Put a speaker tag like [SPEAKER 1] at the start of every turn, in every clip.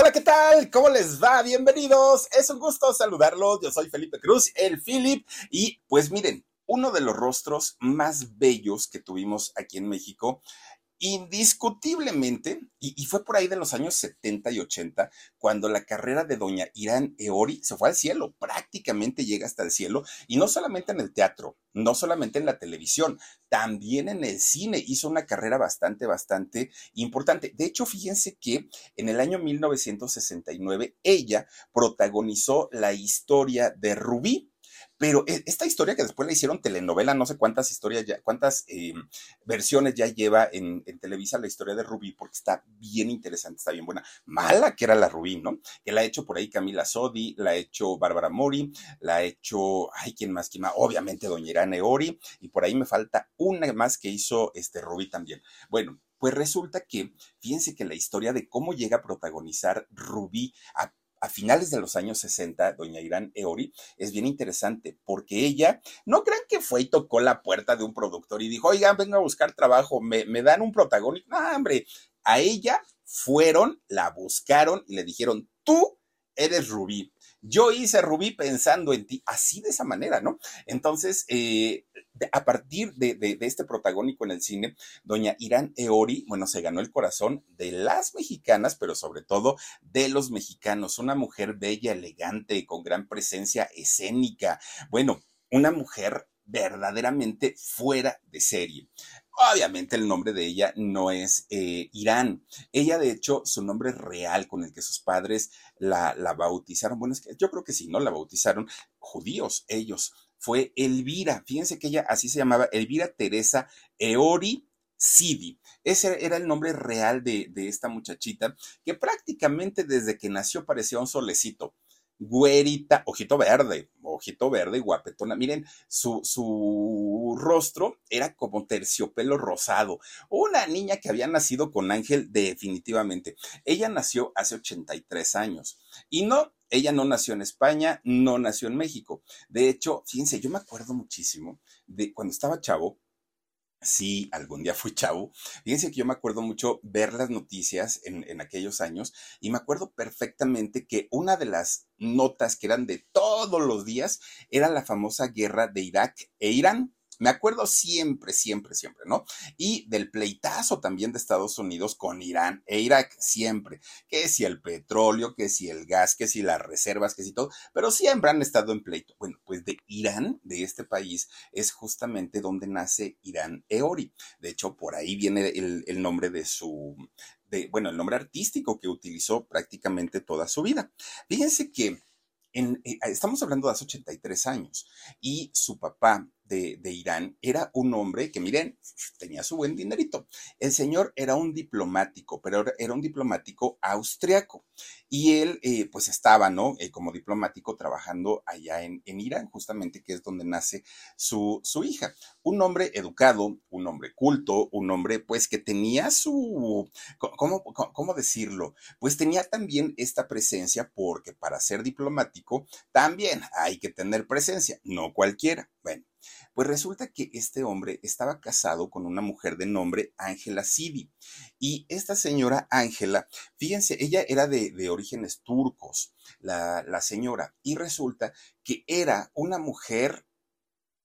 [SPEAKER 1] Hola, ¿qué tal? ¿Cómo les va? Bienvenidos. Es un gusto saludarlos. Yo soy Felipe Cruz, el Philip. Y pues miren, uno de los rostros más bellos que tuvimos aquí en México indiscutiblemente, y, fue por ahí de los años 70 y 80, cuando la carrera de doña Irán Eori se fue al cielo, prácticamente llega hasta el cielo, y no solamente en el teatro, no solamente en la televisión, también en el cine hizo una carrera bastante, bastante importante. De hecho, fíjense que en el año 1969 ella protagonizó la historia de Rubí, pero e, esta historia que después le hicieron telenovela, no sé cuántas historias ya, cuántas eh, versiones ya lleva en, Televisa la historia de Rubí, porque está bien interesante, está bien buena. Mala que era la Rubí, ¿no? Que la ha hecho por ahí Camila Sodi, la ha hecho Bárbara Mori, la ha hecho, ay, ¿quién más? ¿Quién más? Obviamente Doña Irene Ori, y por ahí me falta una más que hizo este Rubí también. Bueno, pues resulta que, fíjense que la historia de cómo llega a protagonizar Rubí a a finales de los años 60, doña Irán Eori, es bien interesante porque ella, no crean que fue y tocó la puerta de un productor y dijo, oigan, vengo a buscar trabajo, me, me dan un protagónico. No, hombre, a ella fueron, la buscaron y le dijeron, tú eres Rubí. Yo hice Rubí pensando en ti, así de esa manera, ¿no? Entonces, eh, a partir de, este protagónico en el cine, doña Irán Eori, bueno, se ganó el corazón de las mexicanas, pero sobre todo de los mexicanos. Una mujer bella, elegante, con gran presencia escénica. Bueno, una mujer verdaderamente fuera de serie. Obviamente el nombre de ella no es eh, Irán. Ella, de hecho, su nombre real con el que sus padres la, la bautizaron, bueno, es que yo creo que sí, ¿no? La bautizaron judíos, ellos. Fue Elvira. Fíjense que ella así se llamaba, Elvira Teresa Eori Sidi. Ese era el nombre real de, de esta muchachita, que prácticamente desde que nació parecía un solecito güerita, ojito verde, ojito verde, guapetona. Miren, su, su rostro era como terciopelo rosado. Una niña que había nacido con Ángel, definitivamente. Ella nació hace 83 años. Y no, ella no nació en España, no nació en México. De hecho, fíjense, yo me acuerdo muchísimo de cuando estaba chavo, Sí, algún día fui chavo. Fíjense que yo me acuerdo mucho ver las noticias en, en, aquellos años y me acuerdo perfectamente que una de las notas que eran de todos los días era la famosa guerra de Irak e Irán. Me acuerdo siempre, siempre, siempre, ¿no? Y del pleitazo también de Estados Unidos con Irán e Irak, siempre. Que si el petróleo, que si el gas, que si las reservas, que si todo, pero siempre han estado en pleito. Bueno, pues de Irán, de este país, es justamente donde nace Irán Eori. De hecho, por ahí viene el, nombre de su, bueno, el nombre artístico que utilizó prácticamente toda su vida. Fíjense que eh, estamos hablando de hace 83 años y su papá de, Irán era un hombre que, miren, tenía su buen dinerito. El señor era un diplomático, pero era un diplomático austriaco. Y él, eh, pues estaba, ¿no? Eh, como diplomático trabajando allá en, Irán, justamente que es donde nace su, su hija. Un hombre educado, un hombre culto, un hombre, pues, que tenía su, ¿cómo, cómo decirlo? Pues tenía también esta presencia, porque para ser diplomático también hay que tener presencia, no cualquiera. Bueno, pues resulta que este hombre estaba casado con una mujer de nombre Ángela Sidi. Y esta señora Ángela, fíjense, ella era de, orígenes turcos, la, la señora, y resulta que era una mujer,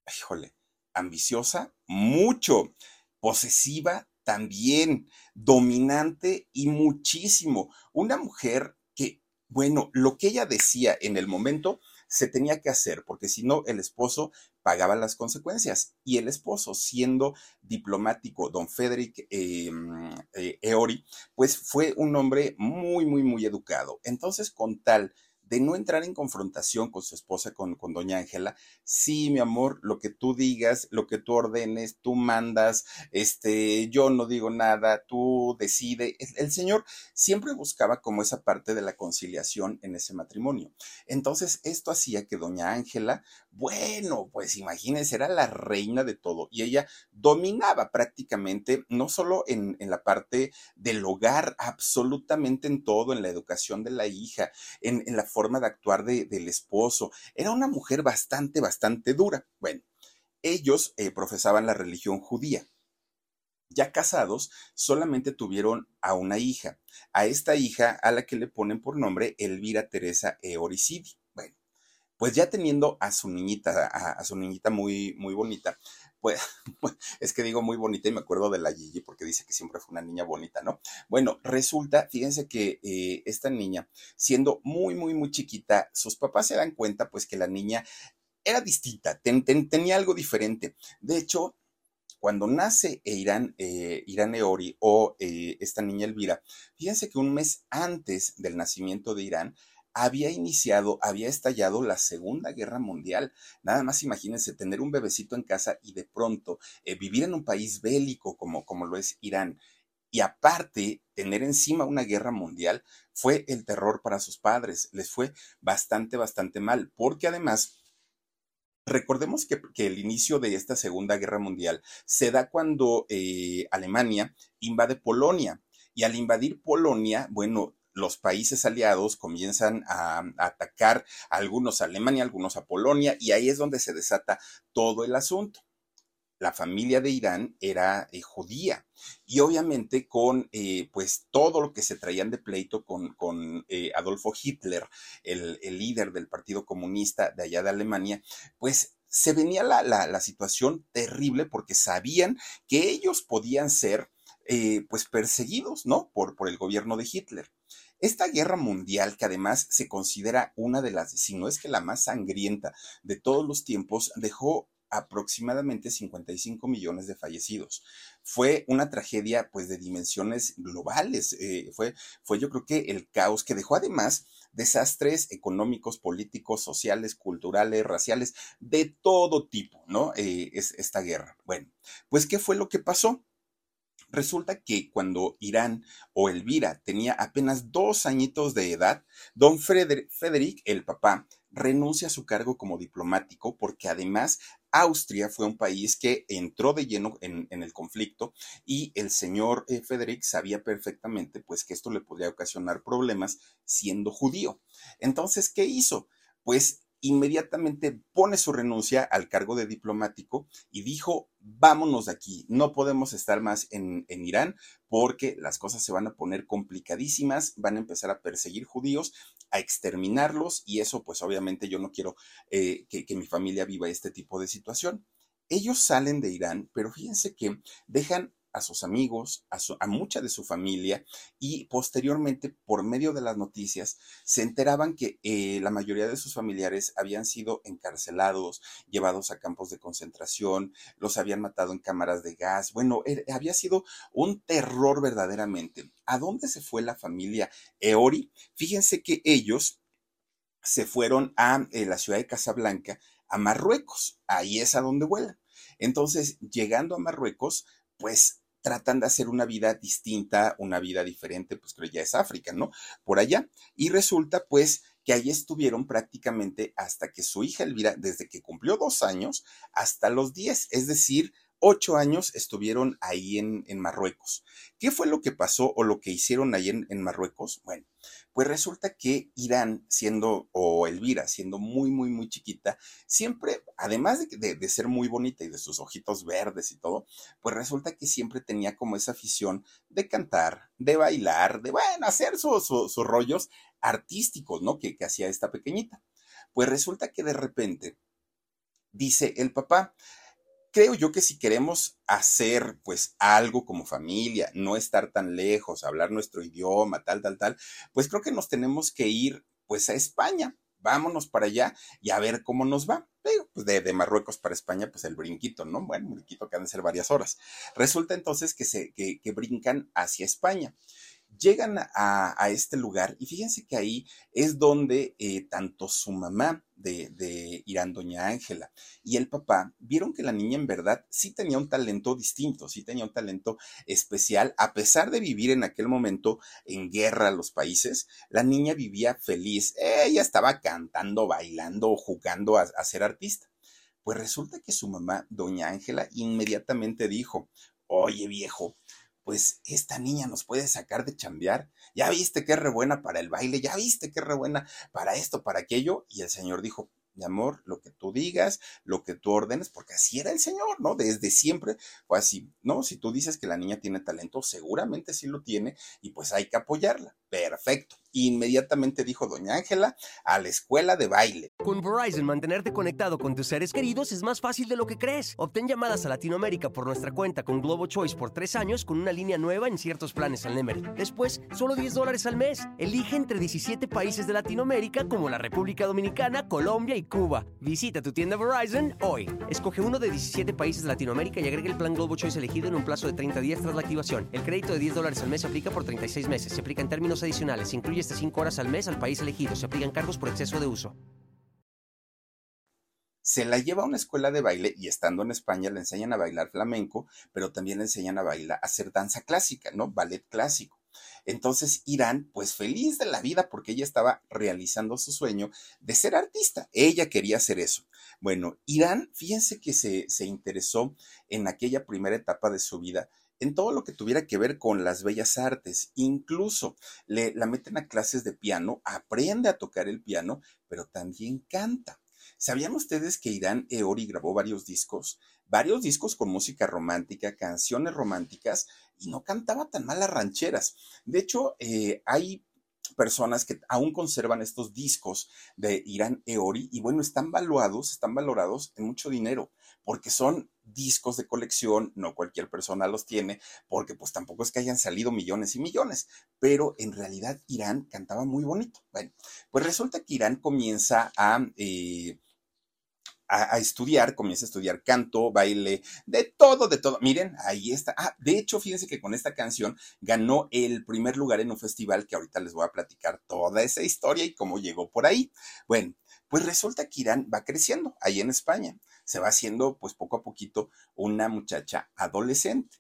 [SPEAKER 1] híjole, ambiciosa, mucho, posesiva también dominante y muchísimo. Una mujer que, bueno, lo que ella decía en el momento se tenía que hacer, porque si no, el esposo pagaba las consecuencias. Y el esposo, siendo diplomático, don Frederick eh, eh, Eori, pues fue un hombre muy, muy, muy educado. Entonces, con tal de no entrar en confrontación con su esposa, con, con doña Ángela. Sí, mi amor, lo que tú digas, lo que tú ordenes, tú mandas, este, yo no digo nada, tú decide. El, señor siempre buscaba como esa parte de la conciliación en ese matrimonio. Entonces, esto hacía que doña Ángela, bueno, pues imagínense, era la reina de todo y ella dominaba prácticamente, no solo en, en la parte del hogar, absolutamente en todo, en la educación de la hija, en, en la forma de actuar de, del esposo. Era una mujer bastante, bastante dura. Bueno, ellos eh, profesaban la religión judía. Ya casados, solamente tuvieron a una hija, a esta hija a la que le ponen por nombre Elvira Teresa Eoricidi. Bueno, pues ya teniendo a su niñita, a, a su niñita muy, muy bonita, pues, es que digo muy bonita y me acuerdo de la Gigi porque dice que siempre fue una niña bonita, ¿no? Bueno, resulta, fíjense que eh, esta niña, siendo muy, muy, muy chiquita, sus papás se dan cuenta pues que la niña era distinta, ten, ten, tenía algo diferente. De hecho, cuando nace Irán, eh, Irán Eori o eh, esta niña Elvira, fíjense que un mes antes del nacimiento de Irán, había iniciado, había estallado la Segunda Guerra Mundial. Nada más imagínense tener un bebecito en casa y de pronto eh, vivir en un país bélico como, como lo es Irán. Y aparte, tener encima una guerra mundial fue el terror para sus padres. Les fue bastante, bastante mal, porque además Recordemos que, el inicio de esta Segunda Guerra Mundial se da cuando eh, Alemania invade Polonia. Y al invadir Polonia, bueno, los países aliados comienzan a, atacar a algunos a Alemania, algunos a Polonia, y ahí es donde se desata todo el asunto. La familia de Irán era eh, judía y obviamente con eh, pues todo lo que se traían de pleito con, con eh, Adolfo Hitler, el, el, líder del Partido Comunista de allá de Alemania, pues se venía la, la, la situación terrible porque sabían que ellos podían ser pues perseguidos, ¿no? Por, por el gobierno de Hitler. Esta guerra mundial, que además se considera una de las, si no es que la más sangrienta de todos los tiempos, dejó aproximadamente 55 millones de fallecidos. Fue una tragedia pues de dimensiones globales, eh, fue, fue yo creo que el caos que dejó además desastres económicos, políticos, sociales, culturales, raciales, de todo tipo, ¿no? Eh, es esta guerra. Bueno, pues ¿qué fue lo que pasó? Resulta que cuando Irán o Elvira tenía apenas dos añitos de edad, don Frederick, el papá, renuncia a su cargo como diplomático porque además Austria fue un país que entró de lleno en, el conflicto y el señor eh, Frederick sabía perfectamente pues que esto le podría ocasionar problemas siendo judío. Entonces, ¿qué hizo? Pues inmediatamente pone su renuncia al cargo de diplomático y dijo, vámonos de aquí, no podemos estar más en, en, Irán porque las cosas se van a poner complicadísimas, van a empezar a perseguir judíos, a exterminarlos y eso pues obviamente yo no quiero eh, que, que mi familia viva este tipo de situación. Ellos salen de Irán, pero fíjense que dejan a sus amigos, a, su, a, mucha de su familia y posteriormente por medio de las noticias se enteraban que eh, la mayoría de sus familiares habían sido encarcelados, llevados a campos de concentración, los habían matado en cámaras de gas. Bueno, er, había sido un terror verdaderamente. ¿A dónde se fue la familia Eori? Fíjense que ellos se fueron a eh, la ciudad de Casablanca, a Marruecos. Ahí es a donde vuelan. Entonces, llegando a Marruecos, pues tratan de hacer una vida distinta, una vida diferente, pues creo ya es África, ¿no? Por allá. Y resulta pues que ahí estuvieron prácticamente hasta que su hija Elvira, desde que cumplió dos años hasta los diez, es decir, ocho años estuvieron ahí en, en, Marruecos. ¿Qué fue lo que pasó o lo que hicieron ahí en, en, Marruecos? Bueno, pues resulta que Irán, siendo, o Elvira, siendo muy, muy, muy chiquita, siempre, además de, ser muy bonita y de sus ojitos verdes y todo, pues resulta que siempre tenía como esa afición de cantar, de bailar, de, bueno, hacer sus su, su rollos artísticos, ¿no? Que, que hacía esta pequeñita. Pues resulta que de repente, dice el papá, creo yo que si queremos hacer pues algo como familia, no estar tan lejos, hablar nuestro idioma, tal, tal, tal, pues creo que nos tenemos que ir pues a España. Vámonos para allá y a ver cómo nos va. Pues de, Marruecos para España, pues el brinquito, ¿no? Bueno, brinquito que han de ser varias horas. Resulta entonces que, se, que, que brincan hacia España llegan a, este lugar y fíjense que ahí es donde eh, tanto su mamá de, Irán, doña Ángela, y el papá vieron que la niña en verdad sí tenía un talento distinto, sí tenía un talento especial, a pesar de vivir en aquel momento en guerra los países, la niña vivía feliz, ella estaba cantando, bailando, jugando a ser artista. Pues resulta que su mamá, doña Ángela, inmediatamente dijo, oye viejo, pues esta niña nos puede sacar de chambear. Ya viste que es re buena para el baile, ya viste que es re buena para esto, para aquello. Y el Señor dijo, mi amor, lo que tú digas, lo que tú ordenes, porque así era el Señor, ¿no? Desde siempre fue así, ¿no? Si tú dices que la niña tiene talento, seguramente sí lo tiene y pues hay que apoyarla. Perfecto. Inmediatamente dijo doña Ángela a la escuela de baile.
[SPEAKER 2] Con Verizon, mantenerte conectado con tus seres queridos es más fácil de lo que crees. Obtén llamadas a Latinoamérica por nuestra cuenta con Globo Choice por tres años con una línea nueva en ciertos planes al Nemery. Después, solo 10 dólares al mes. Elige entre 17 países de Latinoamérica como la República Dominicana, Colombia y Cuba. Visita tu tienda Verizon hoy. Escoge uno de 17 países de Latinoamérica y agrega el plan Globo Choice elegido en un plazo de 30 días tras la activación. El crédito de 10 dólares al mes se aplica por 36 meses. Se aplica en términos adicionales. incluye hasta 5 horas al mes al país elegido. Se aplican cargos por exceso de uso.
[SPEAKER 1] Se la lleva a una escuela de baile y estando en España le enseñan a bailar flamenco, pero también le enseñan a bailar, a hacer danza clásica, ¿no? Ballet clásico. Entonces Irán, pues feliz de la vida porque ella estaba realizando su sueño de ser artista. Ella quería hacer eso. Bueno, Irán, fíjense que se, se interesó en aquella primera etapa de su vida en todo lo que tuviera que ver con las bellas artes. Incluso le, la meten a clases de piano, aprende a tocar el piano, pero también canta. ¿Sabían ustedes que Irán Eori grabó varios discos? Varios discos con música romántica, canciones románticas, y no cantaba tan mal las rancheras. De hecho, eh, hay personas que aún conservan estos discos de Irán Eori y bueno, están valuados, están valorados en mucho dinero porque son discos de colección, no cualquier persona los tiene, porque pues tampoco es que hayan salido millones y millones, pero en realidad Irán cantaba muy bonito. Bueno, pues resulta que Irán comienza a... Eh, a, estudiar, comienza a estudiar canto, baile, de todo, de todo. Miren, ahí está. Ah, de hecho, fíjense que con esta canción ganó el primer lugar en un festival que ahorita les voy a platicar toda esa historia y cómo llegó por ahí. Bueno, pues resulta que Irán va creciendo ahí en España se va haciendo pues poco a poquito una muchacha adolescente.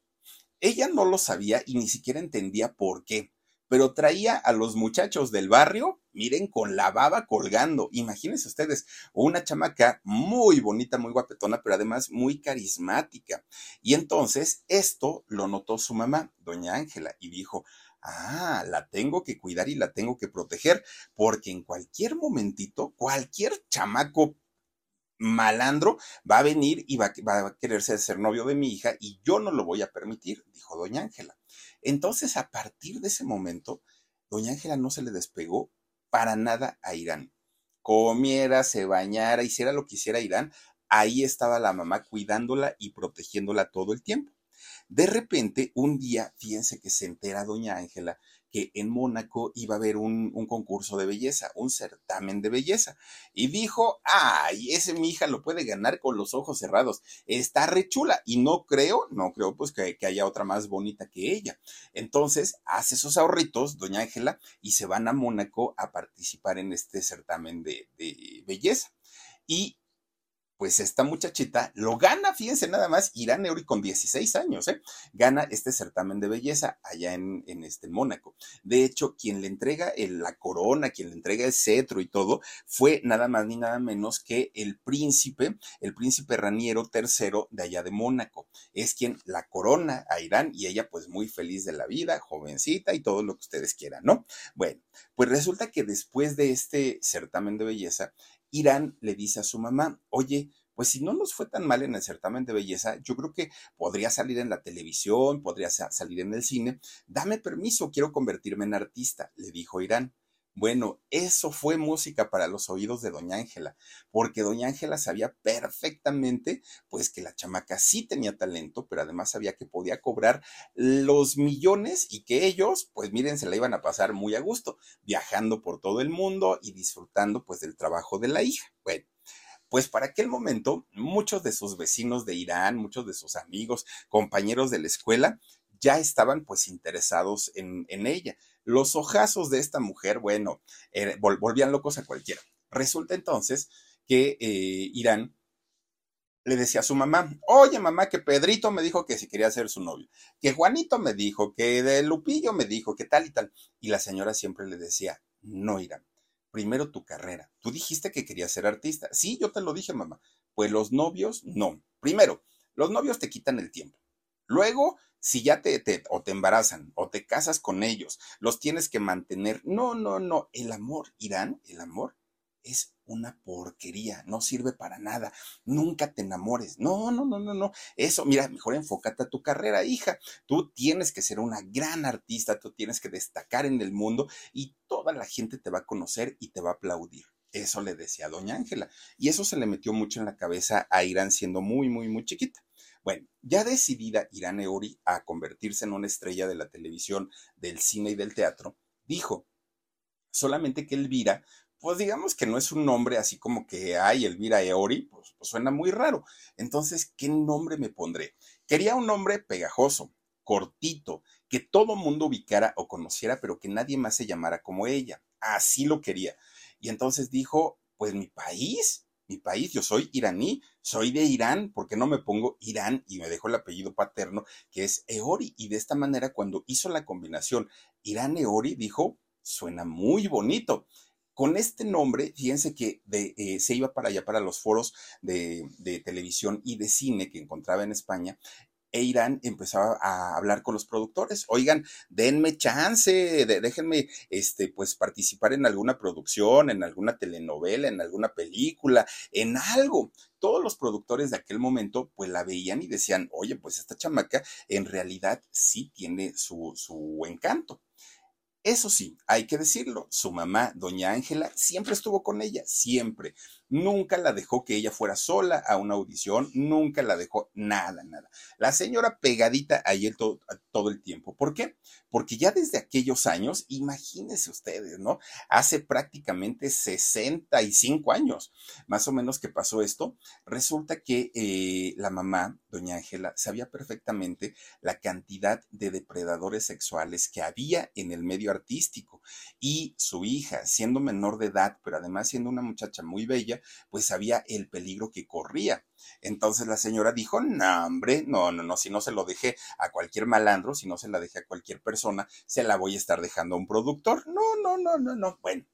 [SPEAKER 1] Ella no lo sabía y ni siquiera entendía por qué, pero traía a los muchachos del barrio, miren, con la baba colgando. Imagínense ustedes, una chamaca muy bonita, muy guapetona, pero además muy carismática. Y entonces esto lo notó su mamá, doña Ángela, y dijo, ah, la tengo que cuidar y la tengo que proteger, porque en cualquier momentito, cualquier chamaco malandro va a venir y va, a quererse ser novio de mi hija y yo no lo voy a permitir, dijo doña Ángela. Entonces, a partir de ese momento, doña Ángela no se le despegó para nada a Irán. Comiera, se bañara, hiciera lo que hiciera Irán, ahí estaba la mamá cuidándola y protegiéndola todo el tiempo. De repente, un día, fíjense que se entera doña Ángela que en Mónaco iba a haber un, concurso de belleza, un certamen de belleza. Y dijo, ay, ese mi hija lo puede ganar con los ojos cerrados. Está re chula. Y no creo, no creo pues que, haya otra más bonita que ella. Entonces hace sus ahorritos, doña Ángela, y se van a Mónaco a participar en este certamen de, de belleza. Y pues esta muchachita lo gana, fíjense nada más, Irán Euri con 16 años, ¿eh? gana este certamen de belleza allá en, este Mónaco. De hecho, quien le entrega la corona, quien le entrega el cetro y todo, fue nada más ni nada menos que el príncipe, el príncipe Raniero III de allá de Mónaco. Es quien la corona a Irán y ella pues muy feliz de la vida, jovencita y todo lo que ustedes quieran, ¿no? Bueno, pues resulta que después de este certamen de belleza, Irán le dice a su mamá, oye, pues si no nos fue tan mal en el certamen de belleza, yo creo que podría salir en la televisión, podría salir en el cine. Dame permiso, quiero convertirme en artista, le dijo Irán. Bueno, eso fue música para los oídos de doña Ángela, porque doña Ángela sabía perfectamente, pues que la chamaca sí tenía talento, pero además sabía que podía cobrar los millones y que ellos, pues miren, se la iban a pasar muy a gusto, viajando por todo el mundo y disfrutando pues del trabajo de la hija. Bueno. Pues para aquel momento, muchos de sus vecinos de Irán, muchos de sus amigos, compañeros de la escuela, ya estaban pues interesados en, en ella los ojazos de esta mujer, bueno, eh, volvían locos a cualquiera. Resulta entonces que eh, Irán le decía a su mamá, oye mamá, que Pedrito me dijo que si quería ser su novio, que Juanito me dijo, que de Lupillo me dijo, que tal y tal. Y la señora siempre le decía, no Irán, primero tu carrera. Tú dijiste que querías ser artista. Sí, yo te lo dije mamá. Pues los novios, no. Primero, los novios te quitan el tiempo. Luego, si ya te, o te embarazan o te casas con ellos, los tienes que mantener. No, no, no. El amor, Irán, el amor es una porquería, no sirve para nada. Nunca te enamores. No, no, no, no, no. Eso, mira, mejor enfócate a tu carrera, hija. Tú tienes que ser una gran artista, tú tienes que destacar en el mundo y toda la gente te va a conocer y te va a aplaudir. Eso le decía a doña Ángela. Y eso se le metió mucho en la cabeza a Irán siendo muy, muy, muy chiquita. Bueno, ya decidida Irán Eori a convertirse en una estrella de la televisión, del cine y del teatro, dijo solamente que Elvira, pues digamos que no es un nombre así como que hay Elvira Eori, pues, pues suena muy raro. Entonces, ¿qué nombre me pondré? Quería un nombre pegajoso, cortito, que todo mundo ubicara o conociera, pero que nadie más se llamara como ella. Así lo quería. Y entonces dijo, pues mi país, mi país, yo soy iraní, soy de Irán, ¿por qué no me pongo Irán y me dejo el apellido paterno que es Eori? Y de esta manera, cuando hizo la combinación Irán-Eori, dijo, suena muy bonito. Con este nombre, fíjense que eh, se iba para allá, para los foros de, de, televisión y de cine que encontraba en España, e Irán empezaba a hablar con los productores, oigan, denme chance, déjenme, este, pues participar en alguna producción, en alguna telenovela, en alguna película, en algo. Todos los productores de aquel momento, pues la veían y decían, oye, pues esta chamaca en realidad sí tiene su, su encanto. Eso sí, hay que decirlo, su mamá, doña Ángela, siempre estuvo con ella, siempre. Nunca la dejó que ella fuera sola a una audición, nunca la dejó nada, nada. La señora pegadita a él todo, todo el tiempo. ¿Por qué? Porque ya desde aquellos años, imagínense ustedes, ¿no? Hace prácticamente 65 años, más o menos que pasó esto, resulta que eh, la mamá, doña Ángela, sabía perfectamente la cantidad de depredadores sexuales que había en el medio artístico y su hija, siendo menor de edad, pero además siendo una muchacha muy bella, pues sabía el peligro que corría. Entonces la señora dijo, no, hombre, no, no, no, si no se lo dejé a cualquier malandro, si no se la dejé a cualquier persona, se la voy a estar dejando a un productor. No, no, no, no, no. Bueno,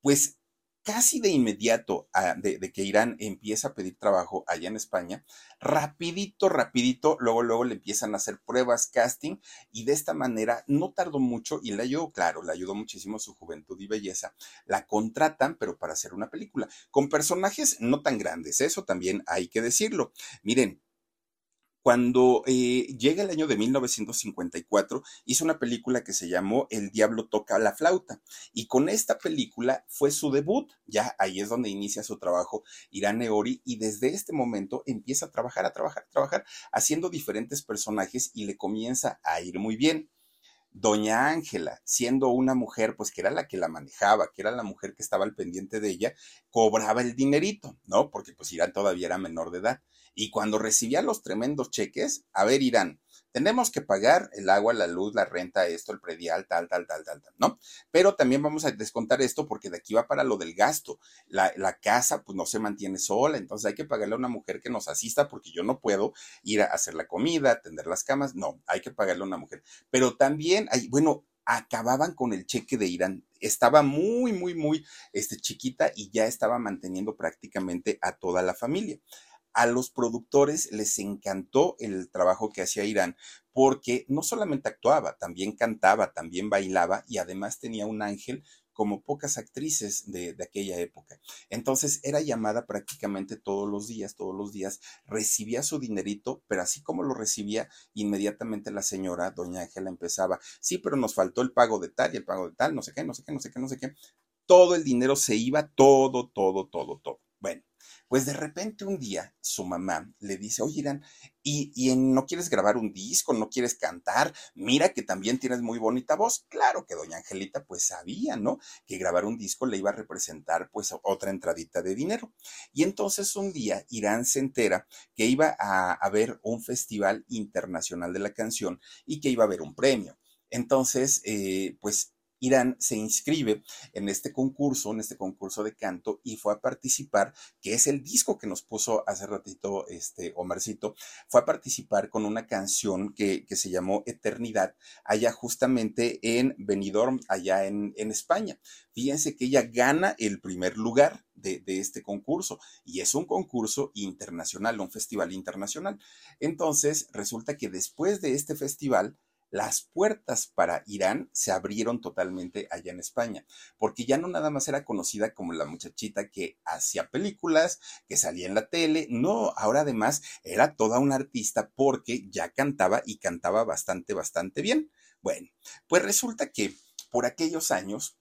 [SPEAKER 1] pues casi de inmediato de, que Irán empieza a pedir trabajo allá en España, rapidito, rapidito, luego, luego le empiezan a hacer pruebas, casting, y de esta manera no tardó mucho y le ayudó, claro, le ayudó muchísimo su juventud y belleza. La contratan, pero para hacer una película, con personajes no tan grandes, eso también hay que decirlo. Miren, cuando eh, llega el año de 1954, hizo una película que se llamó El Diablo toca la flauta. Y con esta película fue su debut. Ya ahí es donde inicia su trabajo Irán Eori. Y desde este momento empieza a trabajar, a trabajar, a trabajar, haciendo diferentes personajes y le comienza a ir muy bien. Doña Ángela, siendo una mujer, pues que era la que la manejaba, que era la mujer que estaba al pendiente de ella, cobraba el dinerito, ¿no? Porque pues Irán todavía era menor de edad. Y cuando recibía los tremendos cheques, a ver, Irán, tenemos que pagar el agua, la luz, la renta, esto, el predial, tal, tal, tal, tal, tal, ¿no? Pero también vamos a descontar esto porque de aquí va para lo del gasto. La, la, casa, pues no se mantiene sola, entonces hay que pagarle a una mujer que nos asista porque yo no puedo ir a hacer la comida, atender las camas, no, hay que pagarle a una mujer. Pero también bueno, acababan con el cheque de Irán. Estaba muy, muy, muy este, chiquita y ya estaba manteniendo prácticamente a toda la familia a los productores les encantó el trabajo que hacía Irán porque no solamente actuaba, también cantaba, también bailaba y además tenía un ángel como pocas actrices de, aquella época. Entonces era llamada prácticamente todos los días, todos los días recibía su dinerito, pero así como lo recibía, inmediatamente la señora, doña Ángela, empezaba, sí, pero nos faltó el pago de tal y el pago de tal, no sé qué, no sé qué, no sé qué, no sé qué. Todo el dinero se iba, todo, todo, todo, todo. Bueno, pues de repente un día su mamá le dice, oye Irán, ¿y, ¿y, no quieres grabar un disco? ¿No quieres cantar? Mira que también tienes muy bonita voz. Claro que doña Angelita pues sabía, ¿no? Que grabar un disco le iba a representar pues otra entradita de dinero. Y entonces un día Irán se entera que iba a haber un festival internacional de la canción y que iba a haber un premio. Entonces, eh, pues Irán se inscribe en este concurso, en este concurso de canto, y fue a participar, que es el disco que nos puso hace ratito este Omarcito, fue a participar con una canción que, se llamó Eternidad, allá justamente en Benidorm, allá en, España. Fíjense que ella gana el primer lugar de, de, este concurso y es un concurso internacional, un festival internacional. Entonces, resulta que después de este festival, las puertas para Irán se abrieron totalmente allá en España, porque ya no nada más era conocida como la muchachita que hacía películas, que salía en la tele, no, ahora además era toda una artista porque ya cantaba y cantaba bastante, bastante bien. Bueno, pues resulta que por aquellos años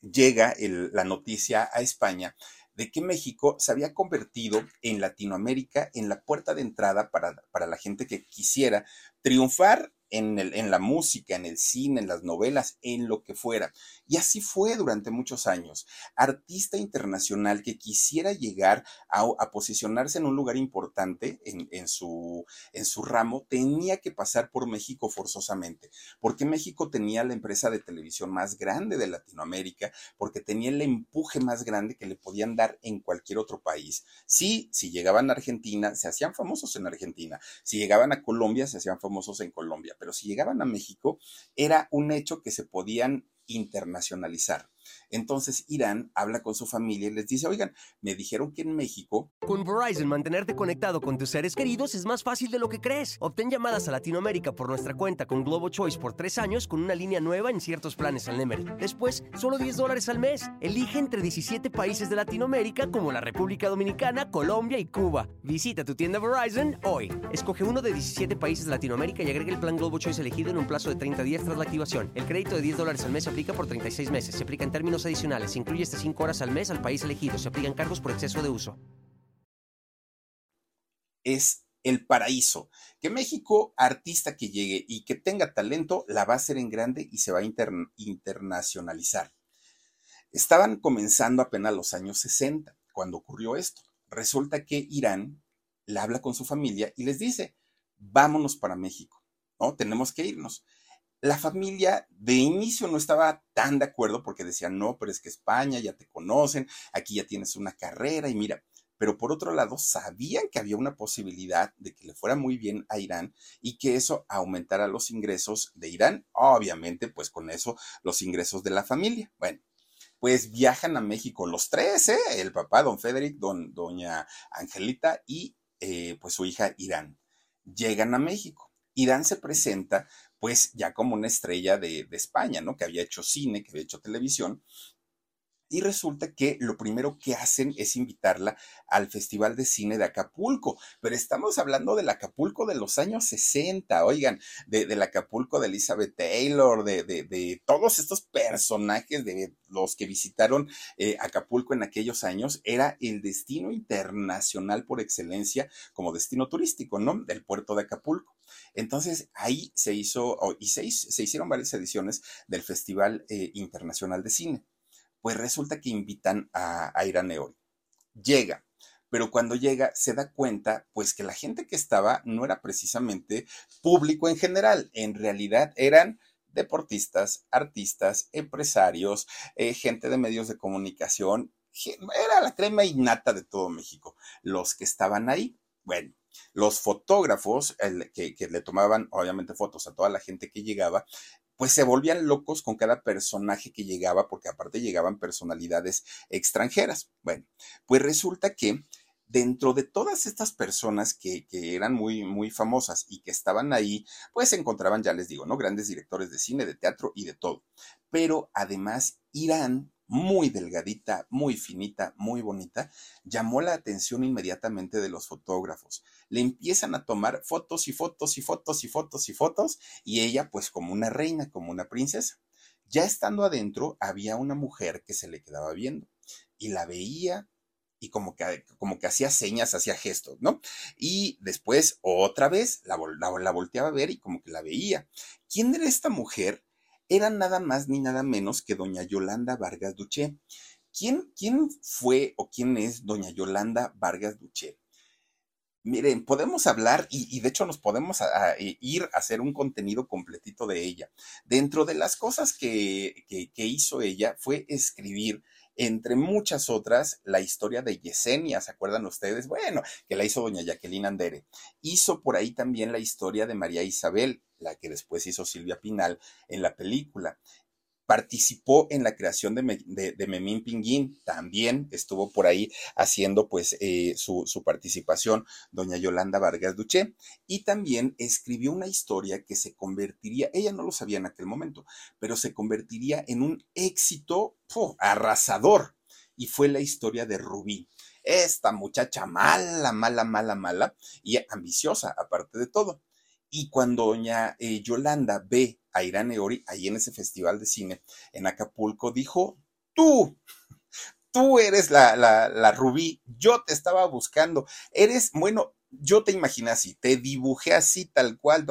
[SPEAKER 1] llega la noticia a España de que México se había convertido en Latinoamérica en la puerta de entrada para, para la gente que quisiera triunfar en, el, en, la música, en el cine, en las novelas, en lo que fuera. Y así fue durante muchos años. Artista internacional que quisiera llegar a, posicionarse en un lugar importante en, en, su, en su ramo, tenía que pasar por México forzosamente, porque México tenía la empresa de televisión más grande de Latinoamérica, porque tenía el empuje más grande que le podían dar en cualquier otro país. Sí, si llegaban a Argentina, se hacían famosos en Argentina. Si llegaban a Colombia, se hacían famosos en Colombia pero si llegaban a México, era un hecho que se podían internacionalizar. Entonces Irán habla con su familia y les dice, oigan, me dijeron que en México...
[SPEAKER 2] Con Verizon, mantenerte conectado con tus seres queridos es más fácil de lo que crees. Obtén llamadas a Latinoamérica por nuestra cuenta con Globo Choice por tres años con una línea nueva en ciertos planes al Nemery. Después, solo 10 dólares al mes. Elige entre 17 países de Latinoamérica como la República Dominicana, Colombia y Cuba. Visita tu tienda Verizon hoy. Escoge uno de 17 países de Latinoamérica y agrega el plan Globo Choice elegido en un plazo de 30 días tras la activación. El crédito de 10 dólares al mes se aplica por 36 meses. Se aplica en términos adicionales. incluye hasta 5 horas al mes al país elegido. Se aplican cargos por exceso de uso.
[SPEAKER 1] Es el paraíso. Que México, artista que llegue y que tenga talento, la va a hacer en grande y se va a internacionalizar. Estaban comenzando apenas los años 60 cuando ocurrió esto. Resulta que Irán le habla con su familia y les dice, vámonos para México, ¿no? Tenemos que irnos. La familia de inicio no estaba tan de acuerdo porque decían, no, pero es que España ya te conocen, aquí ya tienes una carrera y mira, pero por otro lado sabían que había una posibilidad de que le fuera muy bien a Irán y que eso aumentara los ingresos de Irán, obviamente pues con eso los ingresos de la familia. Bueno, pues viajan a México los tres, ¿eh? el papá, don Federic, don, doña Angelita y eh, pues su hija Irán. Llegan a México. Irán se presenta pues ya como una estrella de, de España, ¿no? Que había hecho cine, que había hecho televisión, y resulta que lo primero que hacen es invitarla al Festival de Cine de Acapulco, pero estamos hablando del Acapulco de los años 60, oigan, de, del Acapulco de Elizabeth Taylor, de, de, todos estos personajes de los que visitaron eh, Acapulco en aquellos años, era el destino internacional por excelencia como destino turístico, ¿no? Del puerto de Acapulco. Entonces ahí se hizo, y se, hicieron varias ediciones del Festival eh, Internacional de Cine pues resulta que invitan a, a Irán Llega, pero cuando llega se da cuenta pues que la gente que estaba no era precisamente público en general, en realidad eran deportistas, artistas, empresarios, eh, gente de medios de comunicación, era la crema innata de todo México, los que estaban ahí. Bueno, los fotógrafos que, que, le tomaban obviamente fotos a toda la gente que llegaba, pues se volvían locos con cada personaje que llegaba, porque aparte llegaban personalidades extranjeras. Bueno, pues resulta que dentro de todas estas personas que, que, eran muy, muy famosas y que estaban ahí, pues se encontraban, ya les digo, ¿no? Grandes directores de cine, de teatro y de todo. Pero además, Irán, muy delgadita, muy finita, muy bonita, llamó la atención inmediatamente de los fotógrafos. Le empiezan a tomar fotos y fotos y fotos y fotos y fotos y ella pues como una reina, como una princesa. Ya estando adentro, había una mujer que se le quedaba viendo y la veía y como que, como que hacía señas, hacía gestos, ¿no? Y después otra vez la, la, volteaba a ver y como que la veía. ¿Quién era esta mujer? Era nada más ni nada menos que doña Yolanda Vargas Duché. ¿Quién, quién fue o quién es doña Yolanda Vargas Duché? Miren, podemos hablar y, de hecho nos podemos ir a hacer un contenido completito de ella. Dentro de las cosas que, que hizo ella fue escribir entre muchas otras, la historia de Yesenia, ¿se acuerdan ustedes? Bueno, que la hizo doña Jacqueline Andere. Hizo por ahí también la historia de María Isabel, la que después hizo Silvia Pinal en la película participó en la creación de, Memín Pinguín, también estuvo por ahí haciendo pues eh, su, participación doña Yolanda Vargas Duché y también escribió una historia que se convertiría, ella no lo sabía en aquel momento, pero se convertiría en un éxito arrasador y fue la historia de Rubí. Esta muchacha mala, mala, mala, mala y ambiciosa aparte de todo. Y cuando doña eh, Yolanda ve a Irán Eori ahí en ese festival de cine en Acapulco, dijo, tú, tú eres la, la, la Rubí, yo te estaba buscando, eres, bueno, yo te imaginé así, te dibujé así, tal cual,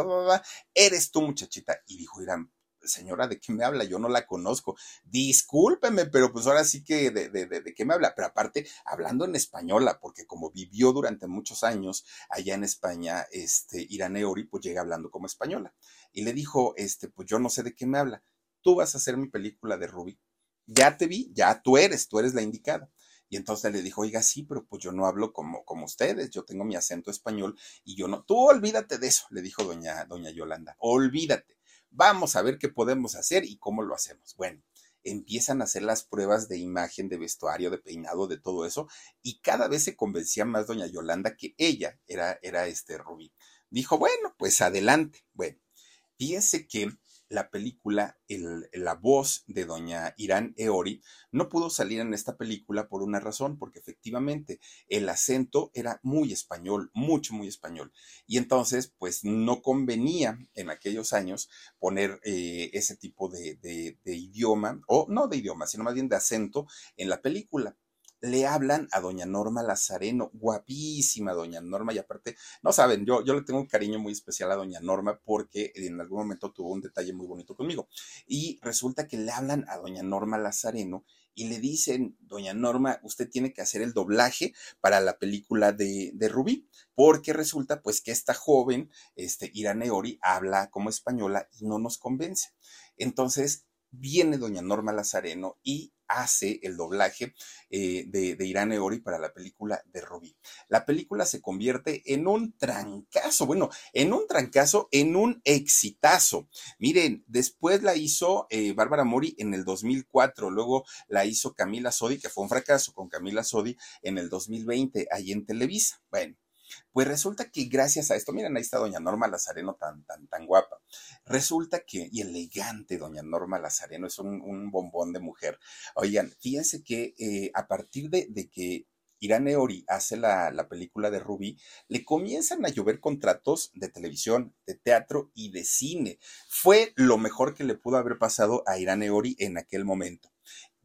[SPEAKER 1] eres tú muchachita. Y dijo Irán, señora, ¿de qué me habla? Yo no la conozco. Discúlpeme, pero pues ahora sí que de, de, de, qué me habla. Pero aparte, hablando en española, porque como vivió durante muchos años allá en España, este, Irane Ori, pues llega hablando como española. Y le dijo, este, pues yo no sé de qué me habla. Tú vas a hacer mi película de Ruby. Ya te vi, ya tú eres, tú eres la indicada. Y entonces le dijo, oiga, sí, pero pues yo no hablo como, como ustedes, yo tengo mi acento español y yo no. Tú olvídate de eso, le dijo doña, doña Yolanda, olvídate Vamos a ver qué podemos hacer y cómo lo hacemos. Bueno, empiezan a hacer las pruebas de imagen, de vestuario, de peinado, de todo eso, y cada vez se convencía más doña Yolanda que ella era, era este Rubí. Dijo, bueno, pues adelante. Bueno, fíjense que la película, la voz de doña Irán Eori, no pudo salir en esta película por una razón, porque efectivamente el acento era muy español, mucho, muy español. Y entonces, pues no convenía en aquellos años poner eh, ese tipo de, de idioma, o no de idioma, sino más bien de acento en la película le hablan a doña Norma Lazareno, guapísima doña Norma, y aparte, no saben, yo, yo le tengo un cariño muy especial a doña Norma porque en algún momento tuvo un detalle muy bonito conmigo. Y resulta que le hablan a doña Norma Lazareno y le dicen, doña Norma, usted tiene que hacer el doblaje para la película de, de Rubí, porque resulta pues que esta joven, este, Iraneori, habla como española y no nos convence. Entonces, viene doña Norma Lazareno y hace el doblaje eh, de, Irán Eori para la película de Rubí. La película se convierte en un trancazo, bueno, en un trancazo, en un exitazo. Miren, después la hizo eh, Bárbara Mori en el 2004, luego la hizo Camila Sodi, que fue un fracaso con Camila Sodi en el 2020, ahí en Televisa. Bueno, pues resulta que gracias a esto, miren, ahí está doña Norma Lazareno tan, tan, tan guapa. Resulta que, y elegante doña Norma Lazareno, es un, bombón de mujer. Oigan, fíjense que eh, a partir de, que Irán Eori hace la, la, película de Ruby, le comienzan a llover contratos de televisión, de teatro y de cine. Fue lo mejor que le pudo haber pasado a Irán Eori en aquel momento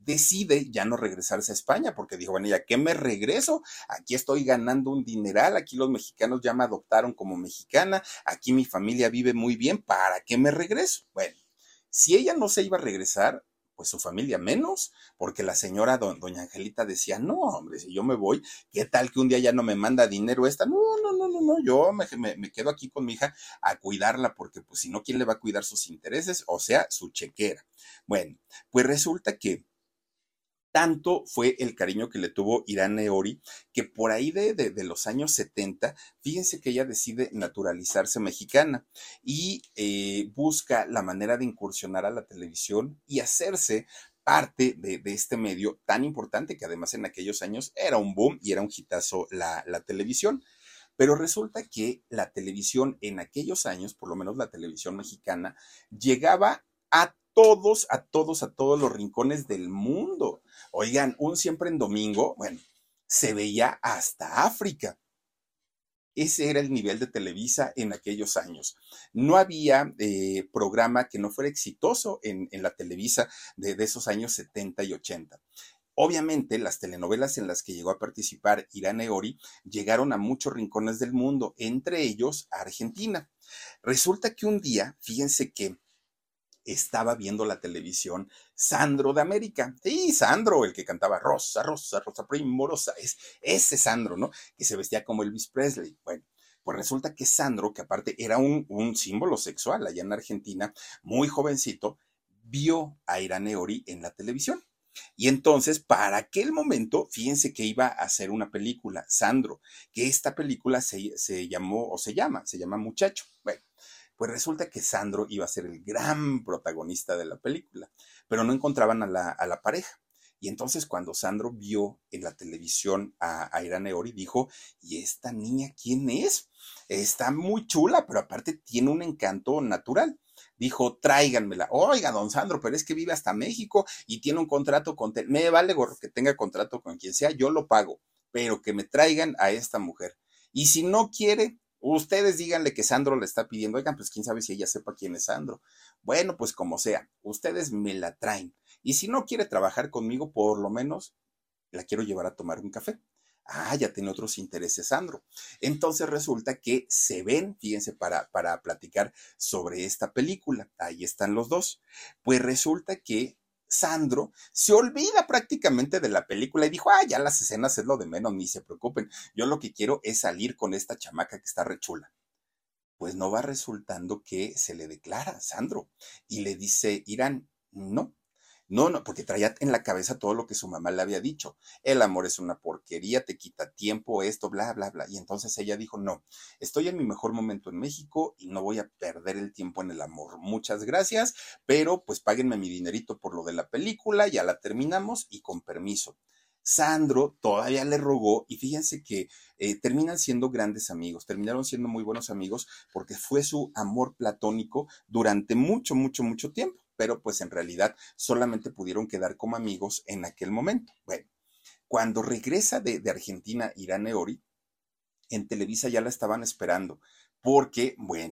[SPEAKER 1] decide ya no regresarse a España porque dijo, bueno, ¿ya qué me regreso? Aquí estoy ganando un dineral, aquí los mexicanos ya me adoptaron como mexicana, aquí mi familia vive muy bien, ¿para qué me regreso? Bueno, si ella no se iba a regresar, pues su familia menos, porque la señora doña Angelita decía, no, hombre, si yo me voy, ¿qué tal que un día ya no me manda dinero esta? No, no, no, no, no, yo me, me, me, quedo aquí con mi hija a cuidarla, porque pues si no, ¿quién le va a cuidar sus intereses? O sea, su chequera. Bueno, pues resulta que tanto fue el cariño que le tuvo Irán Neori, que por ahí de, de, los años 70, fíjense que ella decide naturalizarse mexicana y eh, busca la manera de incursionar a la televisión y hacerse parte de, este medio tan importante que además en aquellos años era un boom y era un hitazo la, la televisión. Pero resulta que la televisión en aquellos años, por lo menos la televisión mexicana, llegaba a todos, a todos, a todos los rincones del mundo. Oigan, un siempre en domingo, bueno, se veía hasta África. Ese era el nivel de Televisa en aquellos años. No había eh, programa que no fuera exitoso en, la Televisa de, de, esos años 70 y 80. Obviamente, las telenovelas en las que llegó a participar Irán Eori llegaron a muchos rincones del mundo, entre ellos a Argentina. Resulta que un día, fíjense que estaba viendo la televisión Sandro de América. Sí, Sandro, el que cantaba Rosa, Rosa, Rosa Primorosa. Es ese Sandro, ¿no? Que se vestía como Elvis Presley. Bueno, pues resulta que Sandro, que aparte era un, símbolo sexual allá en Argentina, muy jovencito, vio a Irán Eori en la televisión. Y entonces, para aquel momento, fíjense que iba a hacer una película, Sandro, que esta película se, se llamó, o se llama, se llama Muchacho. Bueno, pues resulta que Sandro iba a ser el gran protagonista de la película, pero no encontraban a la, pareja. Y entonces cuando Sandro vio en la televisión a, a Irán Eori, dijo, ¿y esta niña quién es? Está muy chula, pero aparte tiene un encanto natural. Dijo, tráiganmela. Oiga, don Sandro, pero es que vive hasta México y tiene un contrato con... Me vale gorro que tenga contrato con quien sea, yo lo pago, pero que me traigan a esta mujer. Y si no quiere, Ustedes díganle que Sandro le está pidiendo, oigan, pues quién sabe si ella sepa quién es Sandro. Bueno, pues como sea, ustedes me la traen. Y si no quiere trabajar conmigo, por lo menos la quiero llevar a tomar un café. Ah, ya tiene otros intereses, Sandro. Entonces resulta que se ven, fíjense, para, para platicar sobre esta película. Ahí están los dos. Pues resulta que Sandro se olvida prácticamente de la película y dijo, ah, ya las escenas es lo de menos, ni se preocupen, yo lo que quiero es salir con esta chamaca que está rechula. Pues no va resultando que se le declara Sandro y le dice, Irán, no, no, no, porque traía en la cabeza todo lo que su mamá le había dicho. El amor es una porquería, te quita tiempo, esto, bla, bla, bla. Y entonces ella dijo, no, estoy en mi mejor momento en México y no voy a perder el tiempo en el amor. Muchas gracias, pero pues páguenme mi dinerito por lo de la película, ya la terminamos y con permiso. Sandro todavía le rogó y fíjense que eh, terminan siendo grandes amigos, terminaron siendo muy buenos amigos porque fue su amor platónico durante mucho, mucho, mucho tiempo pero pues en realidad solamente pudieron quedar como amigos en aquel momento. Bueno, cuando regresa de, Argentina Irán Eori, en Televisa ya la estaban esperando porque, bueno.